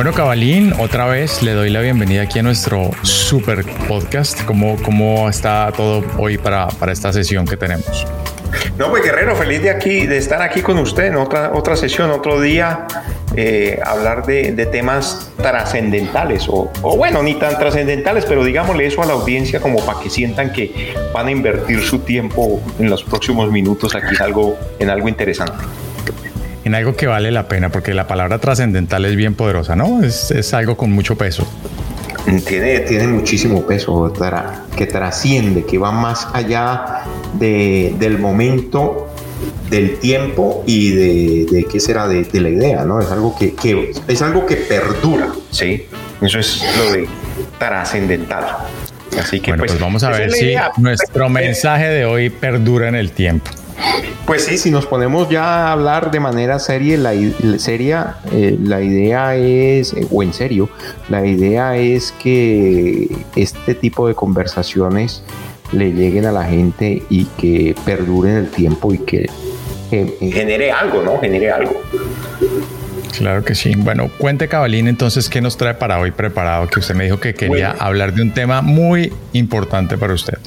Bueno, Cabalín, otra vez le doy la bienvenida aquí a nuestro super podcast. ¿Cómo, cómo está todo hoy para, para esta sesión que tenemos? No, pues Guerrero, feliz de aquí, de estar aquí con usted en otra, otra sesión, otro día, eh, hablar de, de temas trascendentales, o, o, bueno, ni tan trascendentales, pero digámosle eso a la audiencia como para que sientan que van a invertir su tiempo en los próximos minutos aquí algo, en algo interesante en algo que vale la pena, porque la palabra trascendental es bien poderosa, ¿no? Es, es, algo con mucho peso. Tiene, tiene muchísimo peso, que trasciende, que va más allá de, del momento, del tiempo y de, de qué será de, de, la idea, ¿no? Es algo que, que, es algo que perdura, ¿sí? Eso es lo de trascendental. Así que bueno, pues, pues vamos a ver si nuestro mensaje de hoy perdura en el tiempo. Pues sí, si nos ponemos ya a hablar de manera seria, la, seria, eh, la idea es, eh, o en serio, la idea es que este tipo de conversaciones le lleguen a la gente y que perduren el tiempo y que eh, genere algo, ¿no? Genere algo. Claro que sí. Bueno, cuente Cabalín entonces qué nos trae para hoy preparado, que usted me dijo que quería bueno. hablar de un tema muy importante para usted.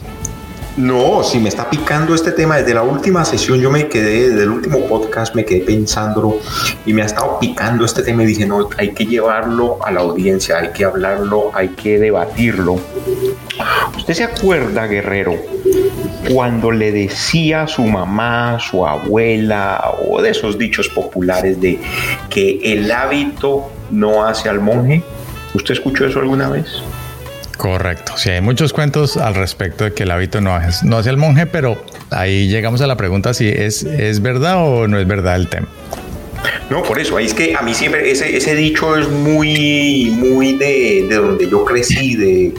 No, si me está picando este tema desde la última sesión, yo me quedé, desde el último podcast me quedé pensándolo y me ha estado picando este tema y dije, no, hay que llevarlo a la audiencia, hay que hablarlo, hay que debatirlo. ¿Usted se acuerda, Guerrero, cuando le decía a su mamá, su abuela o de esos dichos populares de que el hábito no hace al monje? ¿Usted escuchó eso alguna vez? Correcto. Sí, hay muchos cuentos al respecto de que el hábito no, es, no hace el monje, pero ahí llegamos a la pregunta si es, es verdad o no es verdad el tema. No, por eso, es que a mí siempre ese, ese dicho es muy, muy de, de donde yo crecí, de,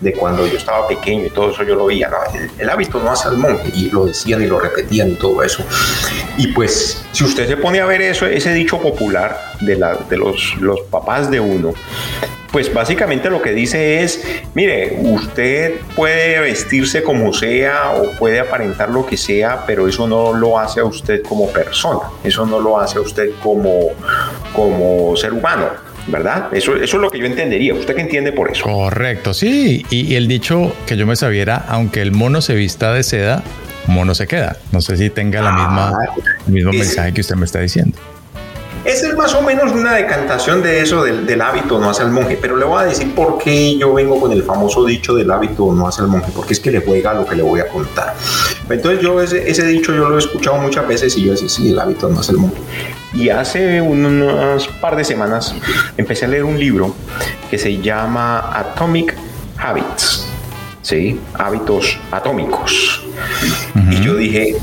de, cuando yo estaba pequeño y todo eso yo lo veía. ¿no? El, el, hábito no hace al monje y lo decían y lo repetían y todo eso. Y pues, si usted se pone a ver eso, ese dicho popular de, la, de los, los papás de uno, pues básicamente lo que dice es, mire, usted puede vestirse como sea o puede aparentar lo que sea, pero eso no lo hace a usted como persona, eso no lo hace a usted como, como ser humano. ¿Verdad? Eso, eso es lo que yo entendería. ¿Usted qué entiende por eso? Correcto, sí. Y, y el dicho que yo me sabiera, aunque el mono se vista de seda, mono se queda. No sé si tenga la misma, ah, el mismo mensaje que usted me está diciendo. Esa es más o menos una decantación de eso del, del, hábito no hace al monje, pero le voy a decir por qué yo vengo con el famoso dicho del hábito no hace al monje, porque es que le juega lo que le voy a contar. Entonces yo ese, ese dicho yo lo he escuchado muchas veces y yo decía, sí, el hábito no hace el monje. Y hace unos par de semanas empecé a leer un libro que se llama Atomic Habits, ¿sí? Hábitos atómicos. Uh -huh. Y yo dije,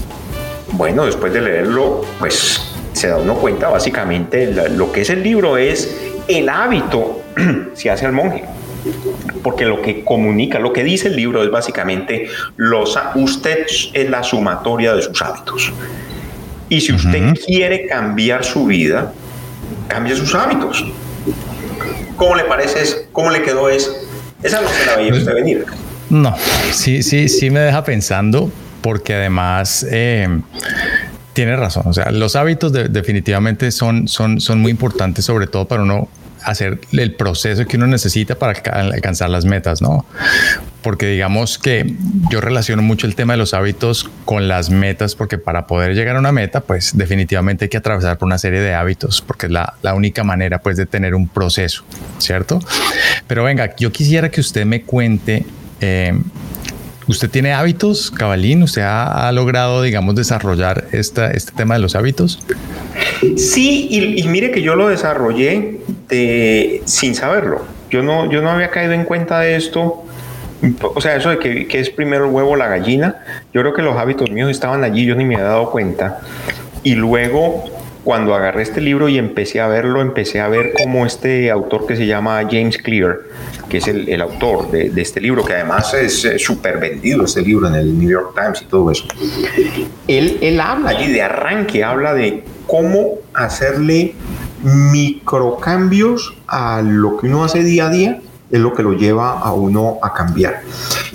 bueno, después de leerlo, pues se da uno cuenta básicamente lo que es el libro es el hábito se hace al monje porque lo que comunica, lo que dice el libro es básicamente los, usted es la sumatoria de sus hábitos. Y si usted uh -huh. quiere cambiar su vida, cambie sus hábitos. ¿Cómo le parece eso? ¿Cómo le quedó eso? Esa no se la veía usted venir. No, sí, sí, sí me deja pensando, porque además eh, tiene razón. O sea, los hábitos de, definitivamente son, son, son muy importantes, sobre todo para uno hacer el proceso que uno necesita para alcanzar las metas, ¿no? Porque digamos que yo relaciono mucho el tema de los hábitos con las metas, porque para poder llegar a una meta, pues definitivamente hay que atravesar por una serie de hábitos, porque es la, única manera pues de tener un proceso, ¿cierto? Pero venga, yo quisiera que usted me cuente... Eh, ¿Usted tiene hábitos, Cabalín? ¿Usted ha, logrado, digamos, desarrollar esta, este tema de los hábitos? Sí, y, mire que yo lo desarrollé sin saberlo. Yo no, yo no había caído en cuenta de esto. O sea, eso de que, que es primero el huevo la gallina. Yo creo que los hábitos míos estaban allí, yo ni me había dado cuenta. Y luego cuando agarré este libro y empecé a verlo, empecé a ver cómo este autor que se llama James Clear, que es el, autor de, este libro, que además es súper vendido este libro en el New York Times y todo eso, él, él habla allí de arranque, habla de cómo hacerle microcambios a lo que uno hace día a día es lo que lo lleva a uno a cambiar.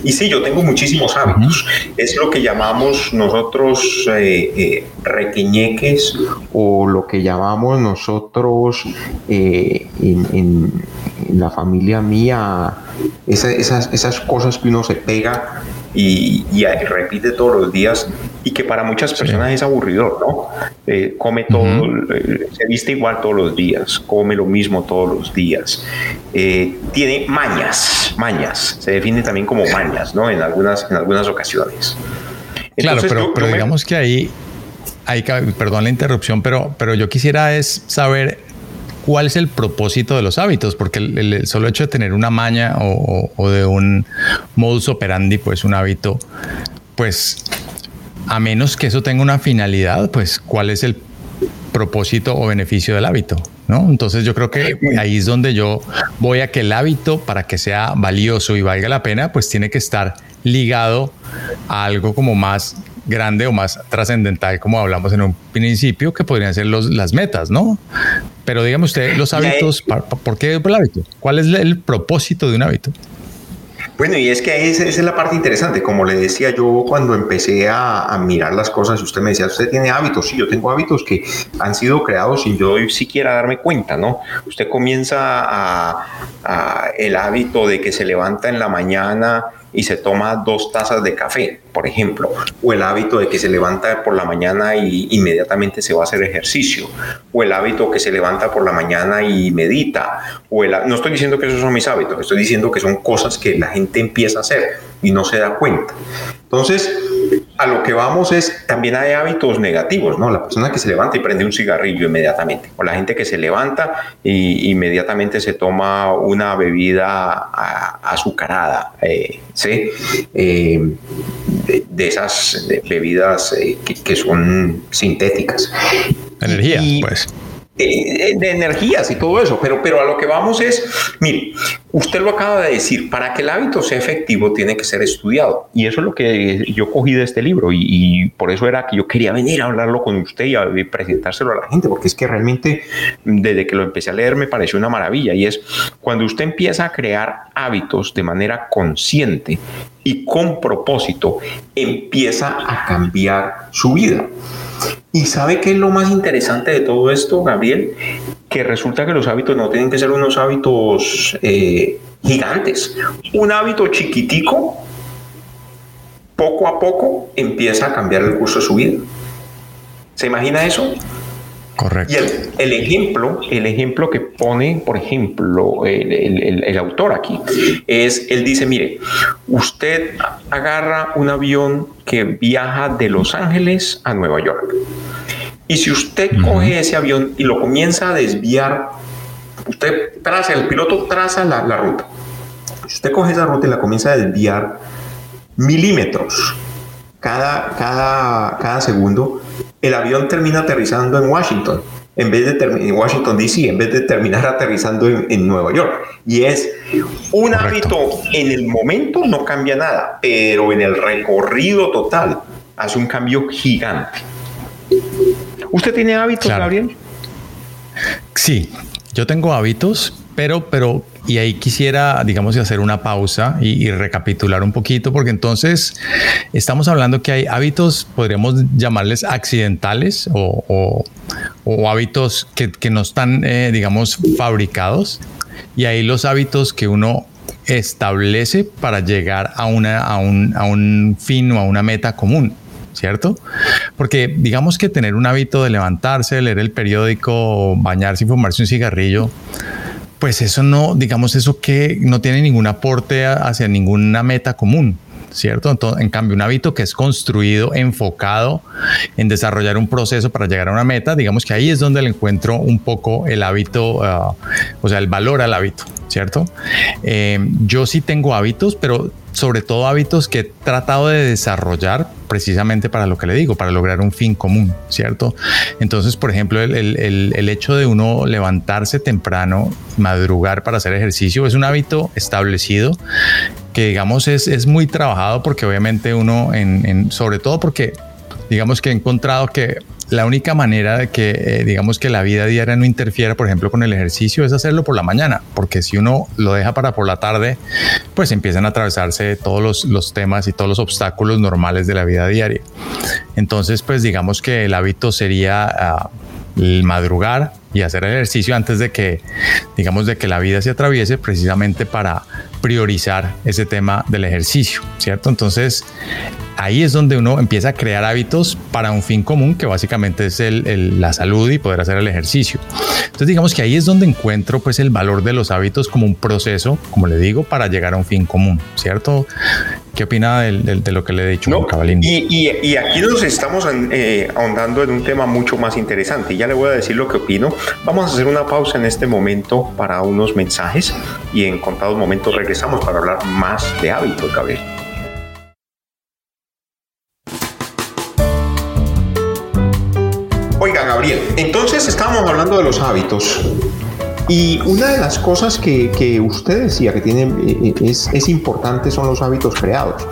Y sí, yo tengo muchísimos hábitos. Es lo que llamamos nosotros eh, eh, requeñeques o lo que llamamos nosotros eh, en, la familia mía, esas, esas cosas que uno se pega y, repite todos los días y que para muchas personas es aburridor, ¿no? Eh, come todo, eh, se viste igual todos los días, come lo mismo todos los días, eh, tiene mañas, mañas, se define también como mañas, ¿no? En algunas, en algunas ocasiones. claro, pero, pero digamos que ahí, hay, perdón la interrupción, pero, pero yo quisiera es saber cuál es el propósito de los hábitos, porque el, solo hecho de tener una maña o, de un modus operandi, pues un hábito, pues a menos que eso tenga una finalidad, pues cuál es el propósito o beneficio del hábito, ¿no? Entonces yo creo que ahí es donde yo voy a que el hábito, para que sea valioso y valga la pena, pues tiene que estar ligado a algo como más grande o más trascendental, como hablamos en un principio, que podrían ser los, las metas, ¿no? Pero dígame usted, los hábitos, ¿por qué el hábito? ¿Cuál es el propósito de un hábito? Bueno, y es que esa, es la parte interesante. Como le decía yo cuando empecé a, mirar las cosas, usted me decía, usted tiene hábitos. Sí, yo tengo hábitos que han sido creados sin yo siquiera darme cuenta, ¿no? Usted comienza a, a el hábito de que se levanta en la mañana y se toma dos tazas de café, por ejemplo, o el hábito de que se levanta por la mañana y inmediatamente se va a hacer ejercicio, o el hábito que se levanta por la mañana y medita, o el, no estoy diciendo que esos son mis hábitos, estoy diciendo que son cosas que la gente empieza a hacer y no se da cuenta. Entonces, a lo que vamos es, también hay hábitos negativos, ¿no? La persona que se levanta y prende un cigarrillo inmediatamente, o la gente que se levanta y inmediatamente se toma una bebida azucarada, eh, ¿sí? Eh, de, esas bebidas eh, que, son sintéticas. Energía, pues. Eh, de energías y todo eso, pero, pero a lo que vamos es, mire, usted lo acaba de decir, para que el hábito sea efectivo tiene que ser estudiado. Y eso es lo que yo cogí de este libro y, por eso era que yo quería venir a hablarlo con usted y, a, presentárselo a la gente, porque es que realmente desde que lo empecé a leer me pareció una maravilla y es cuando usted empieza a crear hábitos de manera consciente y con propósito, empieza a cambiar su vida. ¿Y sabe qué es lo más interesante de todo esto, Gabriel? Que resulta que los hábitos no tienen que ser unos hábitos eh, gigantes. Un hábito chiquitico, poco a poco, empieza a cambiar el curso de su vida. ¿Se imagina eso? Correcto. Y el, ejemplo, el ejemplo que pone, por ejemplo, el, autor aquí, es, él dice, mire, usted agarra un avión que viaja de Los Ángeles a Nueva York. Y si usted coge ese avión y lo comienza a desviar, usted traza, el piloto traza la, la ruta. Si usted coge esa ruta y la comienza a desviar milímetros cada, cada, cada segundo, el avión termina aterrizando en Washington, en vez de en Washington DC, en vez de terminar aterrizando en, Nueva York. Y es un hábito en el momento no cambia nada, pero en el recorrido total hace un cambio gigante. ¿Usted tiene hábitos, Gabriel? Sí, yo tengo hábitos, pero, pero y ahí quisiera, digamos, hacer una pausa y, recapitular un poquito, porque entonces estamos hablando que hay hábitos, podríamos llamarles accidentales o, hábitos que, no están, eh, digamos, fabricados, y ahí los hábitos que uno establece para llegar a, una, a, un, a un fin o a una meta común. ¿cierto? Porque digamos que tener un hábito de levantarse, leer el periódico, bañarse y fumarse un cigarrillo, pues eso no, digamos, eso que no tiene ningún aporte hacia ninguna meta común. ¿Cierto? Entonces, en cambio, un hábito que es construido, enfocado en desarrollar un proceso para llegar a una meta, digamos que ahí es donde le encuentro un poco el hábito, ah, o sea, el valor al hábito, ¿cierto? Eh, yo sí tengo hábitos, pero sobre todo hábitos que he tratado de desarrollar precisamente para lo que le digo, para lograr un fin común, ¿cierto? Entonces, por ejemplo, el, hecho de uno levantarse temprano, madrugar para hacer ejercicio, es un hábito establecido que, digamos, es, es muy trabajado porque obviamente uno, en, sobre todo porque, digamos que he encontrado que la única manera de que, eh, digamos, que la vida diaria no interfiera, por ejemplo, con el ejercicio es hacerlo por la mañana, porque si uno lo deja para por la tarde, pues empiezan a atravesarse todos los, temas y todos los obstáculos normales de la vida diaria. Entonces, pues digamos que el hábito sería ah, el madrugar y hacer ejercicio antes de que, digamos, de que la vida se atraviese precisamente para priorizar ese tema del ejercicio, ¿cierto? Entonces, ahí es donde uno empieza a crear hábitos para un fin común, que básicamente es la salud y poder hacer el ejercicio. Entonces, digamos que ahí es donde encuentro pues el valor de los hábitos como un proceso, como le digo, para llegar a un fin común, ¿cierto? ¿Qué opina de, lo que le he dicho, no, Y, aquí nos estamos eh, ahondando en un tema mucho más interesante. Ya le voy a decir lo que opino. Vamos a hacer una pausa en este momento para unos mensajes y en contados momentos regresamos para hablar más de hábitos, Gabriel. Oiga, Gabriel, entonces estábamos hablando de los hábitos. Y una de las cosas que, usted decía que tiene, eh, es, es, importante son los hábitos creados,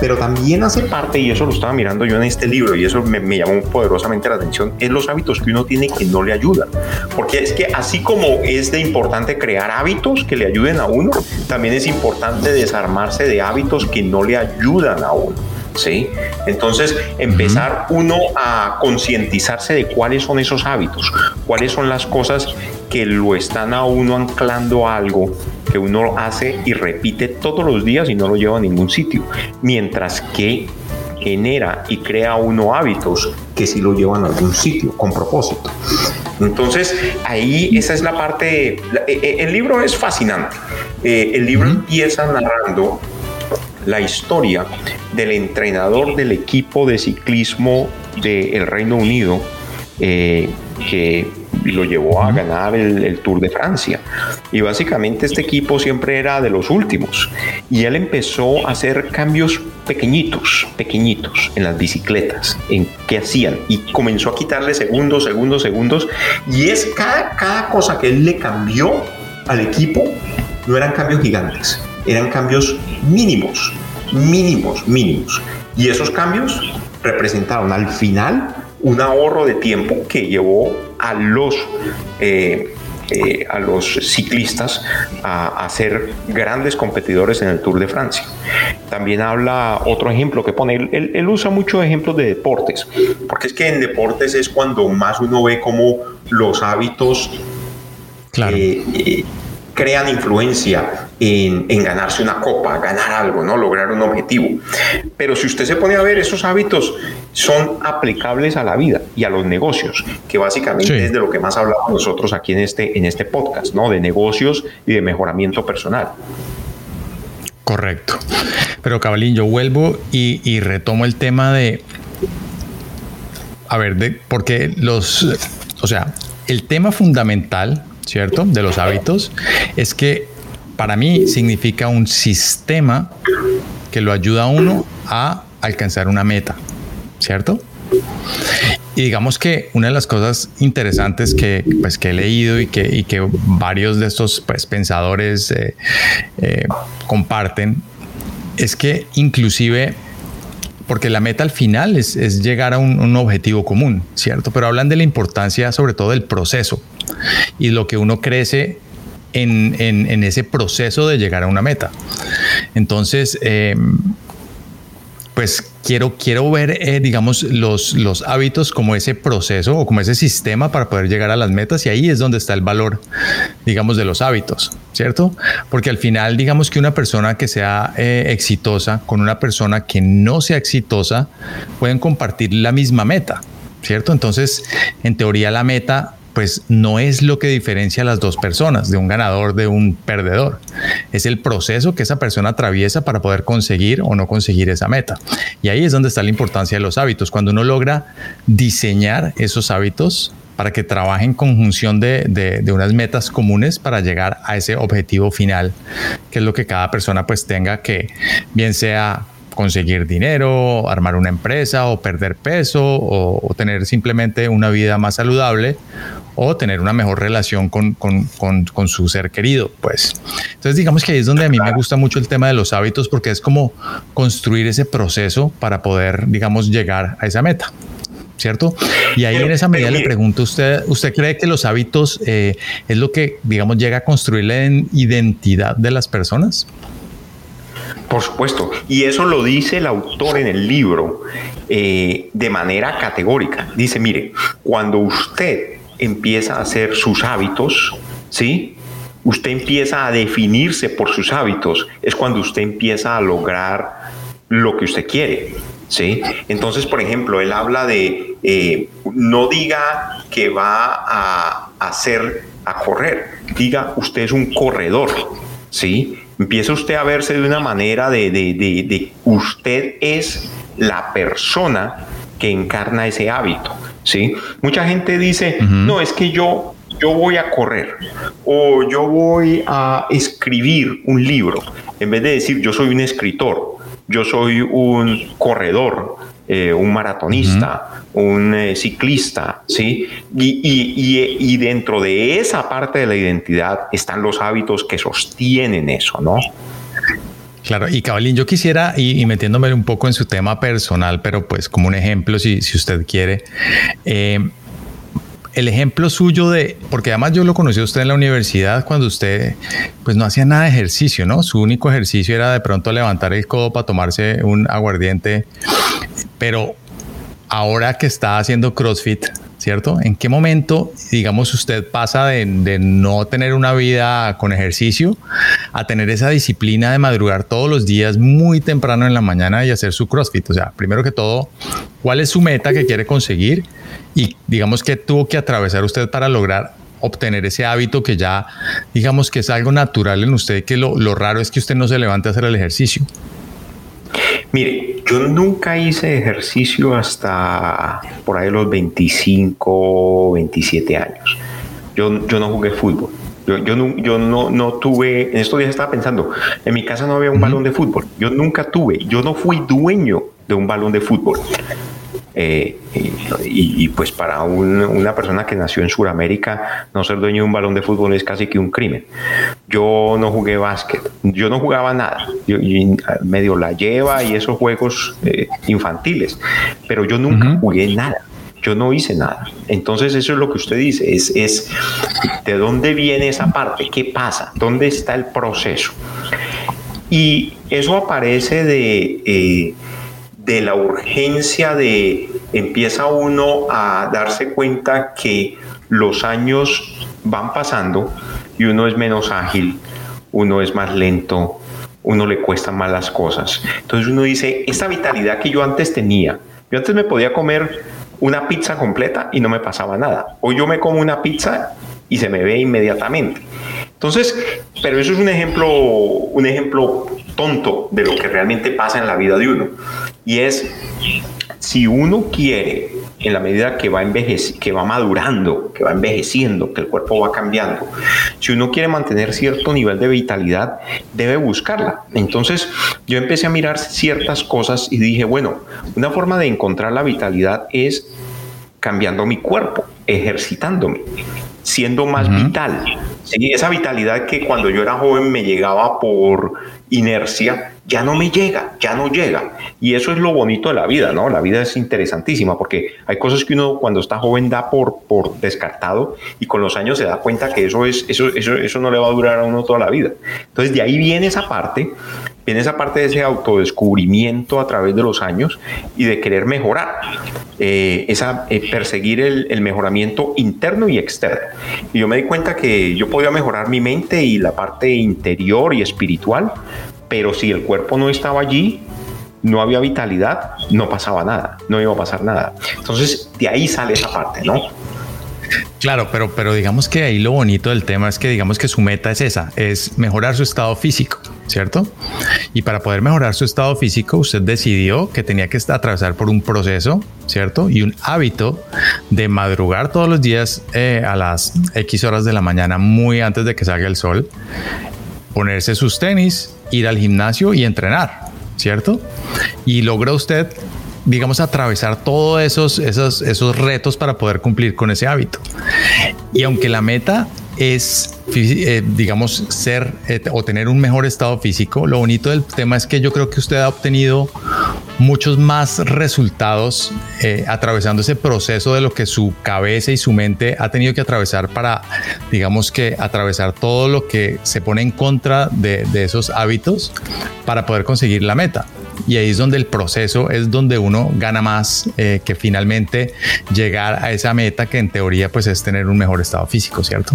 pero también hace parte, y eso lo estaba mirando yo en este libro, y eso me, llamó poderosamente la atención, es los hábitos que uno tiene que no le ayudan. Porque es que así como es de importante crear hábitos que le ayuden a uno, también es importante desarmarse de hábitos que no le ayudan a uno. ¿Sí? Entonces, empezar uno a concientizarse de cuáles son esos hábitos, cuáles son las cosas que lo están a uno anclando a algo que uno hace y repite todos los días y no lo lleva a ningún sitio, mientras que genera y crea uno hábitos que sí lo llevan a algún sitio con propósito. Entonces, ahí esa es la parte, e, e, el libro es fascinante. Eh, el libro empieza narrando la historia del entrenador del equipo de ciclismo del Reino Unido eh, que lo llevó a ganar el, Tour de Francia. Y básicamente este equipo siempre era de los últimos. Y él empezó a hacer cambios pequeñitos, pequeñitos en las bicicletas, en qué hacían. Y comenzó a quitarle segundos, segundos, segundos. Y es cada, cada cosa que él le cambió al equipo, no eran cambios gigantes eran cambios mínimos, mínimos, mínimos. Y esos cambios representaron al final un ahorro de tiempo que llevó a los, eh, eh, a los ciclistas a, ser grandes competidores en el Tour de Francia. También habla otro ejemplo que pone, él, usa muchos ejemplos de deportes, porque es que en deportes es cuando más uno ve como los hábitos claro. Eh, crean influencia en, ganarse una copa, ganar algo, ¿no? lograr un objetivo. Pero si usted se pone a ver, esos hábitos son aplicables a la vida y a los negocios, que básicamente es de lo que más hablamos nosotros aquí en este, en este podcast, ¿no? de negocios y de mejoramiento personal. Correcto. Pero Cabalín, yo vuelvo y, y retomo el tema de, a ver, de, porque los, o sea, el tema fundamental ¿cierto? De los hábitos, es que para mí significa un sistema que lo ayuda a uno a alcanzar una meta, ¿cierto? Y digamos que una de las cosas interesantes que, pues, que he leído y que, y que varios de estos pues, pensadores eh, eh, comparten es que inclusive porque la meta al final es, llegar a un, objetivo común, ¿cierto? Pero hablan de la importancia sobre todo del proceso y lo que uno crece en, en, ese proceso de llegar a una meta. Entonces, eh, pues quiero, quiero ver, eh, digamos, los, los hábitos como ese proceso o como ese sistema para poder llegar a las metas y ahí es donde está el valor, digamos, de los hábitos, ¿cierto? Porque al final, digamos que una persona que sea eh, exitosa con una persona que no sea exitosa pueden compartir la misma meta, ¿cierto? Entonces, en teoría la meta pues no es lo que diferencia a las dos personas, de un ganador de un perdedor. Es el proceso que esa persona atraviesa para poder conseguir o no conseguir esa meta. Y ahí es donde está la importancia de los hábitos. Cuando uno logra diseñar esos hábitos para que trabajen en conjunción de, de, unas metas comunes para llegar a ese objetivo final, que es lo que cada persona pues tenga que, bien sea conseguir dinero, armar una empresa o perder peso o, tener simplemente una vida más saludable o tener una mejor relación con, con, con, su ser querido, pues. Entonces digamos que ahí es donde a mí me gusta mucho el tema de los hábitos porque es como construir ese proceso para poder, digamos, llegar a esa meta. ¿Cierto? Y ahí en esa medida le pregunto, ¿usted, ¿usted cree que los hábitos eh, es lo que, digamos, llega a construir la identidad de las personas? Por supuesto, y eso lo dice el autor en el libro eh, de manera categórica. Dice, mire, cuando usted empieza a hacer sus hábitos, ¿sí? Usted empieza a definirse por sus hábitos, es cuando usted empieza a lograr lo que usted quiere. ¿sí? Entonces, por ejemplo, él habla de eh, no diga que va a hacer a correr, diga usted es un corredor, ¿sí? Empieza usted a verse de una manera de, de, usted es la persona que encarna ese hábito. ¿sí? Mucha gente dice, no, es que yo, yo voy a correr o yo voy a escribir un libro. En vez de decir, yo soy un escritor, yo soy un corredor, eh, un maratonista, un eh, ciclista, ¿sí? Y, dentro de esa parte de la identidad están los hábitos que sostienen eso, ¿no? Claro, y Cabalín, yo quisiera, y, metiéndome un poco en su tema personal, pero pues como un ejemplo, si, si usted quiere, eh, el ejemplo suyo de, porque además yo lo conocí a usted en la universidad cuando usted pues no hacía nada de ejercicio, ¿no? Su único ejercicio era de pronto levantar el codo para tomarse un aguardiente pero ahora que está haciendo CrossFit, ¿cierto? ¿En qué momento, digamos, usted pasa de, no tener una vida con ejercicio a tener esa disciplina de madrugar todos los días muy temprano en la mañana y hacer su CrossFit? O sea, primero que todo, ¿cuál es su meta que quiere conseguir? Y digamos que tuvo que atravesar usted para lograr obtener ese hábito que ya, digamos que es algo natural en usted, que lo, lo raro es que usted no se levante a hacer el ejercicio. Mire, yo nunca hice ejercicio hasta por ahí los 25, 27 años. Yo, yo no jugué fútbol. Yo, yo, no, yo no, no, tuve, en estos días estaba pensando, en mi casa no había un balón de fútbol. Yo nunca tuve, yo no fui dueño de un balón de fútbol. Eh, y, pues para una persona que nació en Sudamérica, no ser dueño de un balón de fútbol es casi que un crimen. Yo no jugué básquet, yo no jugaba nada, yo, medio la lleva y esos juegos eh, infantiles, pero yo nunca jugué nada. Yo no hice nada. Entonces eso es lo que usted dice, es, es de dónde viene esa parte, qué pasa, dónde está el proceso. Y eso aparece de... Eh, de la urgencia de empieza uno a darse cuenta que los años van pasando y uno es menos ágil, uno es más lento, uno le cuesta más las cosas. Entonces uno dice, esta vitalidad que yo antes tenía, yo antes me podía comer una pizza completa y no me pasaba nada. Hoy yo me como una pizza y se me ve inmediatamente. Entonces, pero eso es un ejemplo, un ejemplo tonto de lo que realmente pasa en la vida de uno. Y es, si uno quiere, en la medida que va, que va madurando, que va envejeciendo, que el cuerpo va cambiando, si uno quiere mantener cierto nivel de vitalidad, debe buscarla. Entonces yo empecé a mirar ciertas cosas y dije, bueno, una forma de encontrar la vitalidad es cambiando mi cuerpo, ejercitándome, siendo más vital. esa vitalidad que cuando yo era joven me llegaba por inercia, ya no me llega, ya no llega. Y eso es lo bonito de la vida, ¿no? La vida es interesantísima porque hay cosas que uno cuando está joven da por, por descartado y con los años se da cuenta que eso, es, eso, eso, eso no le va a durar a uno toda la vida. Entonces de ahí viene esa parte, viene esa parte de ese autodescubrimiento a través de los años y de querer mejorar, eh, esa, eh, perseguir el, el mejoramiento interno y externo. Y yo me di cuenta que yo podía mejorar mi mente y la parte interior y espiritual pero si el cuerpo no estaba allí, no había vitalidad, no pasaba nada, no iba a pasar nada. Entonces, de ahí sale esa parte, ¿no? Claro, pero, pero digamos que ahí lo bonito del tema es que digamos que su meta es esa, es mejorar su estado físico, ¿cierto? Y para poder mejorar su estado físico, usted decidió que tenía que atravesar por un proceso, ¿cierto? Y un hábito de madrugar todos los días eh, a las X horas de la mañana, muy antes de que salga el sol, ponerse sus tenis, ir al gimnasio y entrenar, ¿cierto? Y logra usted, digamos, atravesar todos esos, esos, esos retos para poder cumplir con ese hábito. Y aunque la meta es, eh, digamos, ser eh, o tener un mejor estado físico. Lo bonito del tema es que yo creo que usted ha obtenido muchos más resultados eh, atravesando ese proceso de lo que su cabeza y su mente ha tenido que atravesar para, digamos que, atravesar todo lo que se pone en contra de, esos hábitos para poder conseguir la meta y ahí es donde el proceso es donde uno gana más eh, que finalmente llegar a esa meta que en teoría pues es tener un mejor estado físico, ¿cierto?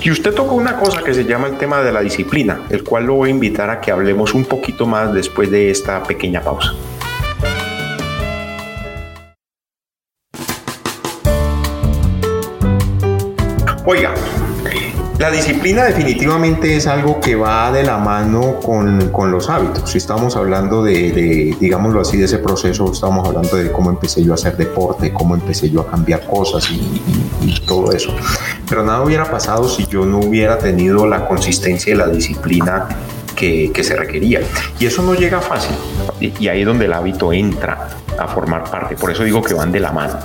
Y usted tocó una cosa que se llama el tema de la disciplina, el cual lo voy a invitar a que hablemos un poquito más después de esta pequeña pausa. Oiga, la disciplina definitivamente es algo que va de la mano con, con los hábitos. Si estamos hablando de, digámoslo así, de ese proceso, estamos hablando de cómo empecé yo a hacer deporte, cómo empecé yo a cambiar cosas y todo eso. Pero nada hubiera pasado si yo no hubiera tenido la consistencia y la disciplina que, que, se requería. Y eso no llega fácil. Y ahí es donde el hábito entra a formar parte. Por eso digo que van de la mano.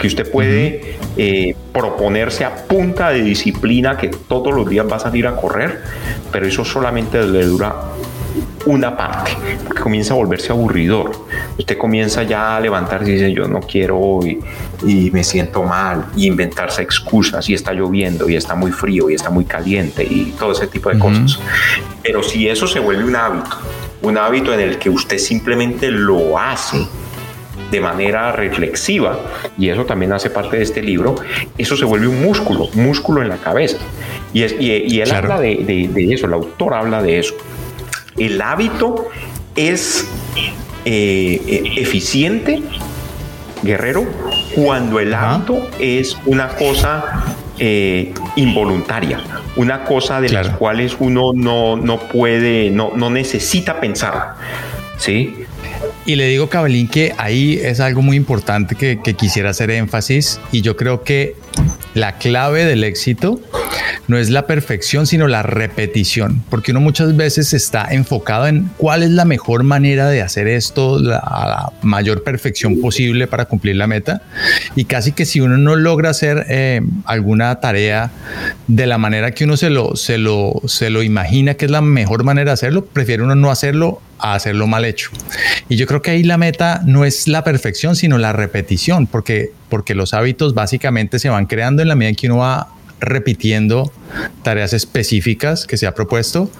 Que usted puede eh, proponerse a punta de disciplina que todos los días va a salir a correr, pero eso solamente le dura una parte, porque comienza a volverse aburridor. Usted comienza ya a levantarse y dice, yo no quiero hoy y me siento mal, y inventarse excusas, y está lloviendo, y está muy frío, y está muy caliente, y todo ese tipo de uh -huh. cosas. Pero si eso se vuelve un hábito, un hábito en el que usted simplemente lo hace, de manera reflexiva, y eso también hace parte de este libro, eso se vuelve un músculo, músculo en la cabeza. Y, es, y, y él claro. habla de, de, de, eso, el autor habla de eso. El hábito es eh, eficiente, guerrero, cuando el hábito es una cosa eh, involuntaria, una cosa de claro. las cuales uno no, no puede, no, no necesita pensar. ¿Sí? Y le digo, Cabelín, que ahí es algo muy importante que, que, quisiera hacer énfasis y yo creo que la clave del éxito no es la perfección, sino la repetición, porque uno muchas veces está enfocado en cuál es la mejor manera de hacer esto la, mayor perfección posible para cumplir la meta. Y casi que si uno no logra hacer eh, alguna tarea de la manera que uno se lo, se, lo, se lo imagina que es la mejor manera de hacerlo, prefiere uno no hacerlo a hacerlo mal hecho. Y yo creo que ahí la meta no es la perfección, sino la repetición, porque, porque los hábitos básicamente se van creando en la medida en que uno va repitiendo tareas específicas que se ha propuesto,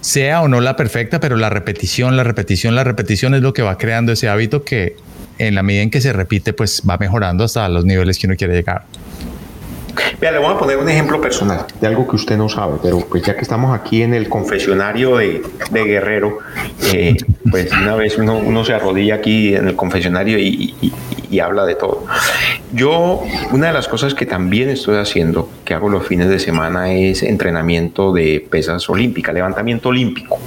sea o no la perfecta, pero la repetición, la repetición, la repetición es lo que va creando ese hábito que en la medida en que se repite, pues va mejorando hasta los niveles que uno quiere llegar. Vea, le voy a poner un ejemplo personal de algo que usted no sabe, pero pues ya que estamos aquí en el confesionario de, de Guerrero, eh, pues una vez uno, uno, se arrodilla aquí en el confesionario y, y, y, habla de todo. Yo, una de las cosas que también estoy haciendo, que hago los fines de semana, es entrenamiento de pesas olímpicas, levantamiento olímpico.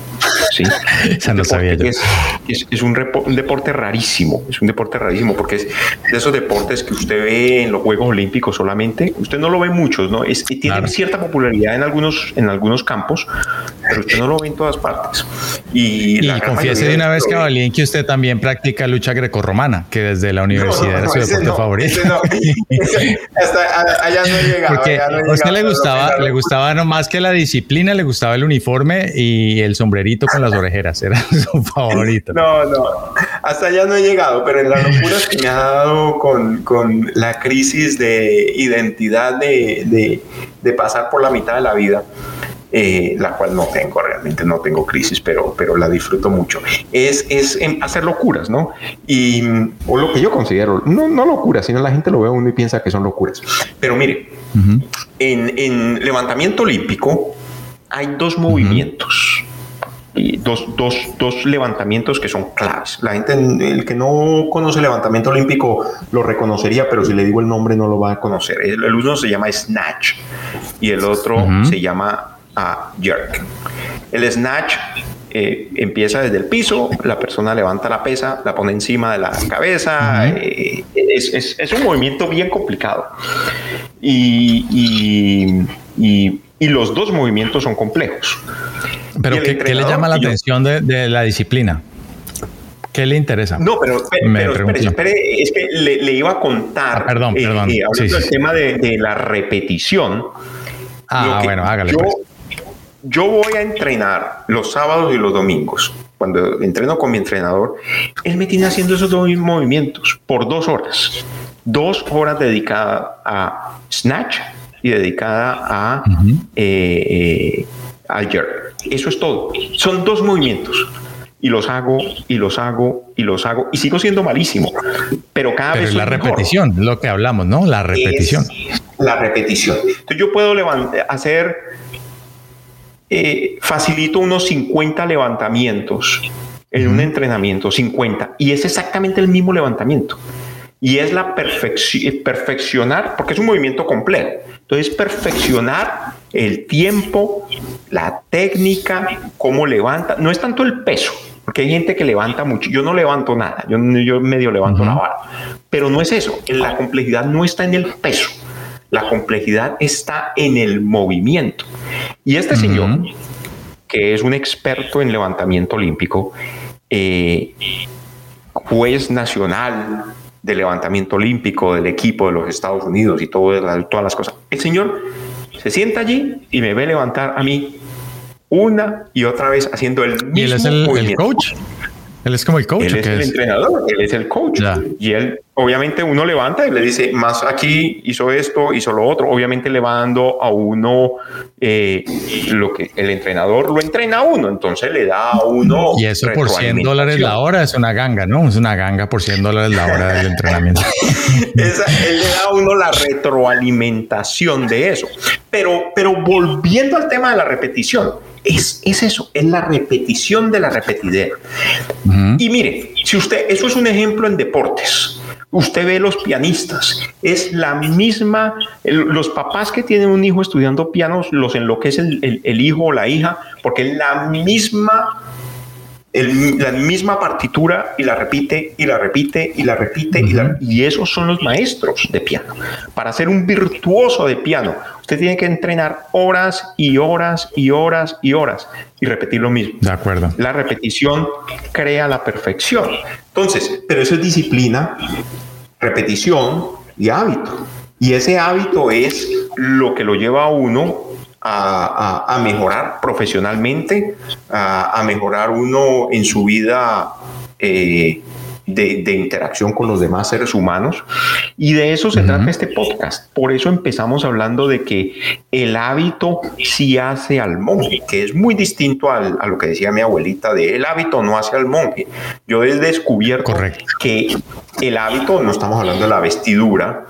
¿sí? Esa no sabía yo. Es, es, un, deporte rarísimo, es un deporte rarísimo porque es de esos deportes que usted ve en los Juegos Olímpicos solamente. Usted no lo ve muchos, ¿no? Es, tiene cierta popularidad en algunos, en algunos campos, pero usted no lo ve en todas partes. Y, confiese de una vez, Cabalín, que usted también practica lucha grecorromana, que desde la universidad era su deporte favorito. hasta allá no he llegado. Porque a usted le gustaba, le gustaba no más que la disciplina, le gustaba el uniforme y el sombrerito con las orejeras, era su favorito. No, no, hasta allá no he llegado, pero en las locuras que me ha dado con, con la crisis de identidad de, de, de pasar por la mitad de la vida, eh, la cual no tengo, realmente no tengo crisis, pero, pero la disfruto mucho. Es, es hacer locuras, ¿no? Y, o lo que yo considero, no, no locuras, sino la gente lo ve uno y piensa que son locuras. Pero mire, en, en, levantamiento olímpico hay dos movimientos. Y dos, dos, dos, levantamientos que son claves. La gente, el que no conoce levantamiento olímpico lo reconocería, pero si le digo el nombre no lo va a conocer. El, uno se llama snatch y el otro se llama a jerk. El snatch eh, empieza desde el piso, la persona levanta la pesa, la pone encima de la cabeza. Eh, es, un movimiento bien complicado. Y, los dos movimientos son complejos. Pero ¿qué, le llama la atención de, la disciplina? ¿Qué le interesa? No, pero, espere, es que le, iba a contar. Ah, perdón, eh, perdón. hablando del tema de, la repetición. Ah, bueno, hágale. pues yo voy a entrenar los sábados y los domingos. Cuando entreno con mi entrenador, él me tiene haciendo esos dos movimientos por dos horas. Dos horas dedicadas a snatch y dedicada a eh, eh, Eso es todo. Son dos movimientos y los hago y los hago y los hago y sigo siendo malísimo, pero cada vez es la repetición, lo que hablamos, ¿no? La repetición. la repetición. Entonces yo puedo levantar, hacer eh, facilito unos 50 levantamientos en un entrenamiento, 50, y es exactamente el mismo levantamiento. Y es la perfeccionar, porque es un movimiento completo. Entonces, perfeccionar el tiempo, la técnica, cómo levanta. No es tanto el peso, porque hay gente que levanta mucho. Yo no levanto nada, yo, yo medio levanto la vara. Pero no es eso. La complejidad no está en el peso la complejidad está en el movimiento. Y este señor, que es un experto en levantamiento olímpico, eh, juez nacional de levantamiento olímpico del equipo de los Estados Unidos y todo, todas las cosas. El señor se sienta allí y me ve levantar a mí una y otra vez haciendo el mismo ¿Y él es el coach? Él es como el coach. Él es el entrenador, él es el coach. Y él, obviamente, uno levanta y le dice, más aquí hizo esto, hizo lo otro. Obviamente le va dando a uno eh, lo que el entrenador lo entrena a uno, entonces le da a uno. Y eso por 100 dólares la hora es una ganga, ¿no? Es una ganga por 100 dólares la hora del entrenamiento. él le da a uno la retroalimentación de eso. Pero, pero volviendo al tema de la repetición es, eso, es la repetición de la repetidera. Y mire, si usted, eso es un ejemplo en deportes. Usted ve los pianistas, es la misma, los papás que tienen un hijo estudiando pianos los enloquece el, el hijo o la hija porque es la misma la misma partitura y la repite y la repite y la repite y, esos son los maestros de piano. Para ser un virtuoso de piano, usted tiene que entrenar horas y horas y horas y horas y repetir lo mismo. De acuerdo. La repetición crea la perfección. Entonces, pero eso es disciplina, repetición y hábito. Y ese hábito es lo que lo lleva a uno a, mejorar profesionalmente, a, mejorar uno en su vida eh, de, interacción con los demás seres humanos. Y de eso se trata este podcast. Por eso empezamos hablando de que el hábito sí hace al monje, que es muy distinto a lo que decía mi abuelita de el hábito no hace al monje. Yo he descubierto que el hábito, no estamos hablando de la vestidura,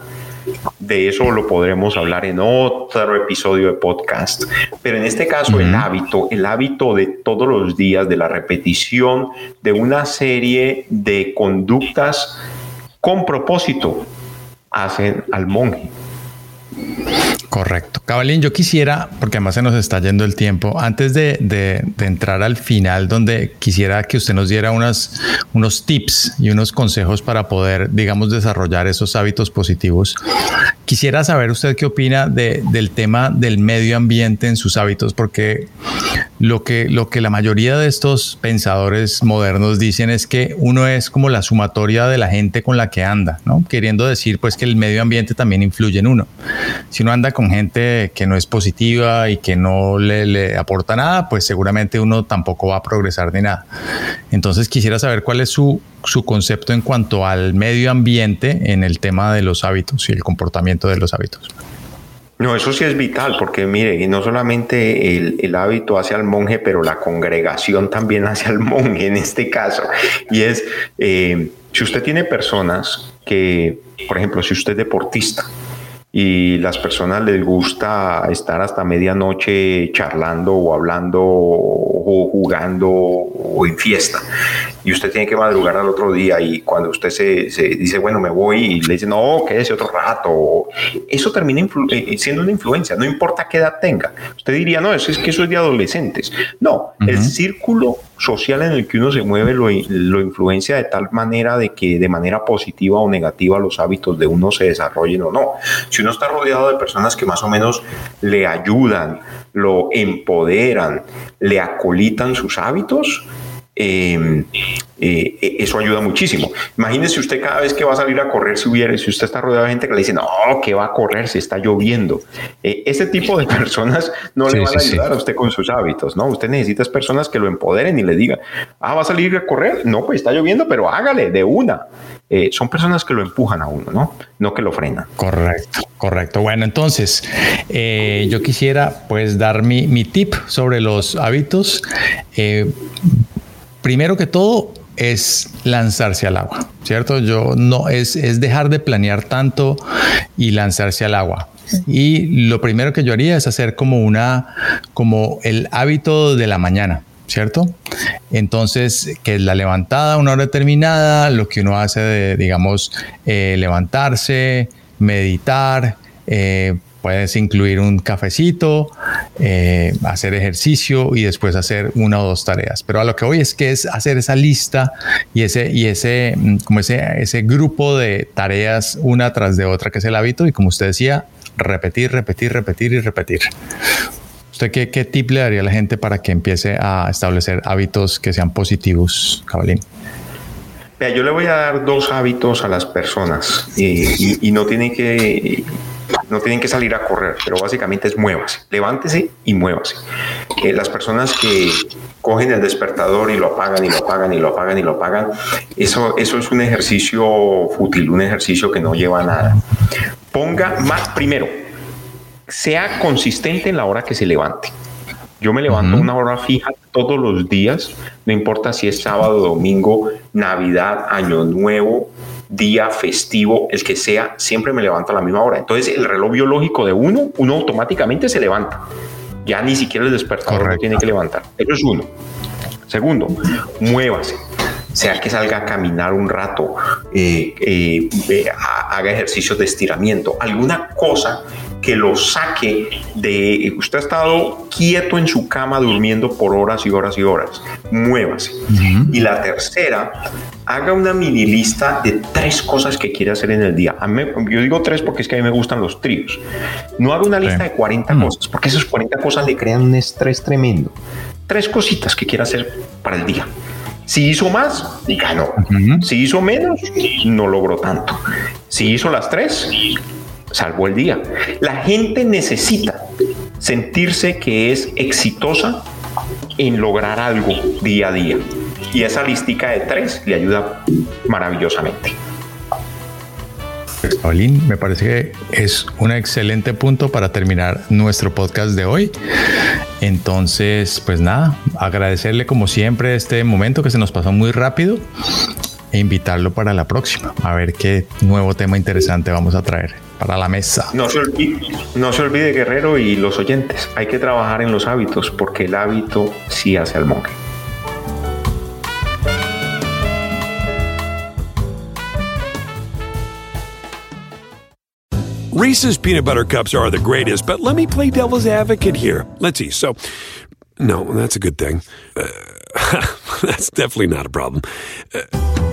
de eso lo podremos hablar en otro episodio de podcast. Pero en este caso, el hábito, el hábito de todos los días, de la repetición de una serie de conductas con propósito, hacen al monje. Correcto. Cabalín, yo quisiera, porque además se nos está yendo el tiempo, antes de, entrar al final, donde quisiera que usted nos diera unos tips y unos consejos para poder, digamos, desarrollar esos hábitos positivos, quisiera saber usted qué opina de, del tema del medio ambiente en sus hábitos, porque lo que, lo que la mayoría de estos pensadores modernos dicen es que uno es como la sumatoria de la gente con la que anda, ¿no? Queriendo decir, pues, que el medio ambiente también influye en uno. Si uno anda con gente que no es positiva y que no le, aporta nada, pues seguramente uno tampoco va a progresar ni nada. Entonces quisiera saber cuál es su, su concepto en cuanto al medio ambiente en el tema de los hábitos y el comportamiento de los hábitos. No, eso sí es vital, porque mire, no solamente el, hábito hacia el monje, pero la congregación también hacia el monje en este caso. Y es, eh, si usted tiene personas que, por ejemplo, si usted es deportista, y las personas les gusta estar hasta medianoche charlando o hablando o jugando o en fiesta y usted tiene que madrugar al otro día y cuando usted se, dice, bueno, me voy y le dice, no, quédese otro rato, eso termina eh, eh, siendo una influencia, no importa qué edad tenga. Usted diría, no, eso es que eso es de adolescentes. No, el círculo social en el que uno se mueve lo, lo, influencia de tal manera de que de manera positiva o negativa los hábitos de uno se desarrollen o no. Si uno está rodeado de personas que más o menos le ayudan, lo empoderan, le acolitan sus hábitos, eh, eh, eso ayuda muchísimo. Imagínese usted cada vez que va a salir a correr, si hubiera, si usted está rodeado de gente que le dice, no, que va a correr, se está lloviendo. Eh, ese tipo de personas no le van a ayudar a usted con sus hábitos, ¿no? Usted necesita personas que lo empoderen y le digan, ah, va a salir a correr, no, pues está lloviendo, pero hágale de una. son personas que lo empujan a uno, ¿no? No que lo frenan. Correcto, correcto. Bueno, entonces, yo quisiera pues dar mi, mi tip sobre los hábitos primero que todo es lanzarse al agua, ¿cierto? Yo no es, es dejar de planear tanto y lanzarse al agua. Y lo primero que yo haría es hacer como una, como el hábito de la mañana, ¿cierto? Entonces, que es la levantada a una hora determinada, lo que uno hace de, digamos, eh, levantarse, meditar, eh, Puedes incluir un cafecito, eh, hacer ejercicio y después hacer una o dos tareas. Pero a lo que voy es que es hacer esa lista y ese, y ese, mm, como ese, ese grupo de tareas una tras de otra que es el hábito. Y como usted decía, repetir, repetir, repetir y repetir. ¿Usted qué, qué tip le daría a la gente para que empiece a establecer hábitos que sean positivos, Cabalín? yo le voy a dar dos hábitos a las personas y, y no tienen que no tienen que salir a correr, pero básicamente es muévase, levántese y muévase. Eh, las personas que cogen el despertador y lo apagan y lo apagan y lo apagan y lo apagan, eso, eso es un ejercicio fútil, un ejercicio que no lleva a nada. Ponga más primero, sea consistente en la hora que se levante. Yo me levanto una hora fija todos los días, no importa si es sábado, domingo, Navidad, Año Nuevo, día festivo, el que sea, siempre me levanto a la misma hora. Entonces el reloj biológico de uno, uno automáticamente se levanta. Ya ni siquiera el despertador tiene que levantar. Eso es uno. Segundo, muévase sea que salga a caminar un rato, eh, eh, haga ejercicios de estiramiento, alguna cosa que lo saque de... Usted ha estado quieto en su cama durmiendo por horas y horas y horas. Muévase. Y la tercera, haga una mini lista de tres cosas que quiere hacer en el día. yo digo tres porque es que a mí me gustan los tríos. No haga una lista de 40 cosas, porque esas 40 cosas le crean un estrés tremendo. Tres cositas que quiera hacer para el día. Si hizo más, diga no. Si hizo menos, no logró tanto. Si hizo las tres, salvó el día. La gente necesita sentirse que es exitosa en lograr algo día a día. Y esa listica de tres le ayuda maravillosamente. Paulín, me parece que es un excelente punto para terminar nuestro podcast de hoy. Entonces, pues nada, agradecerle como siempre este momento que se nos pasó muy rápido e invitarlo para la próxima, a ver qué nuevo tema interesante vamos a traer para la mesa. No se olvide, no se olvide Guerrero y los oyentes, hay que trabajar en los hábitos porque el hábito sí hace al monje. Reese's peanut butter cups are the greatest, but let me play devil's advocate here. Let's see. So, no, that's a good thing. Uh, that's definitely not a problem. Uh,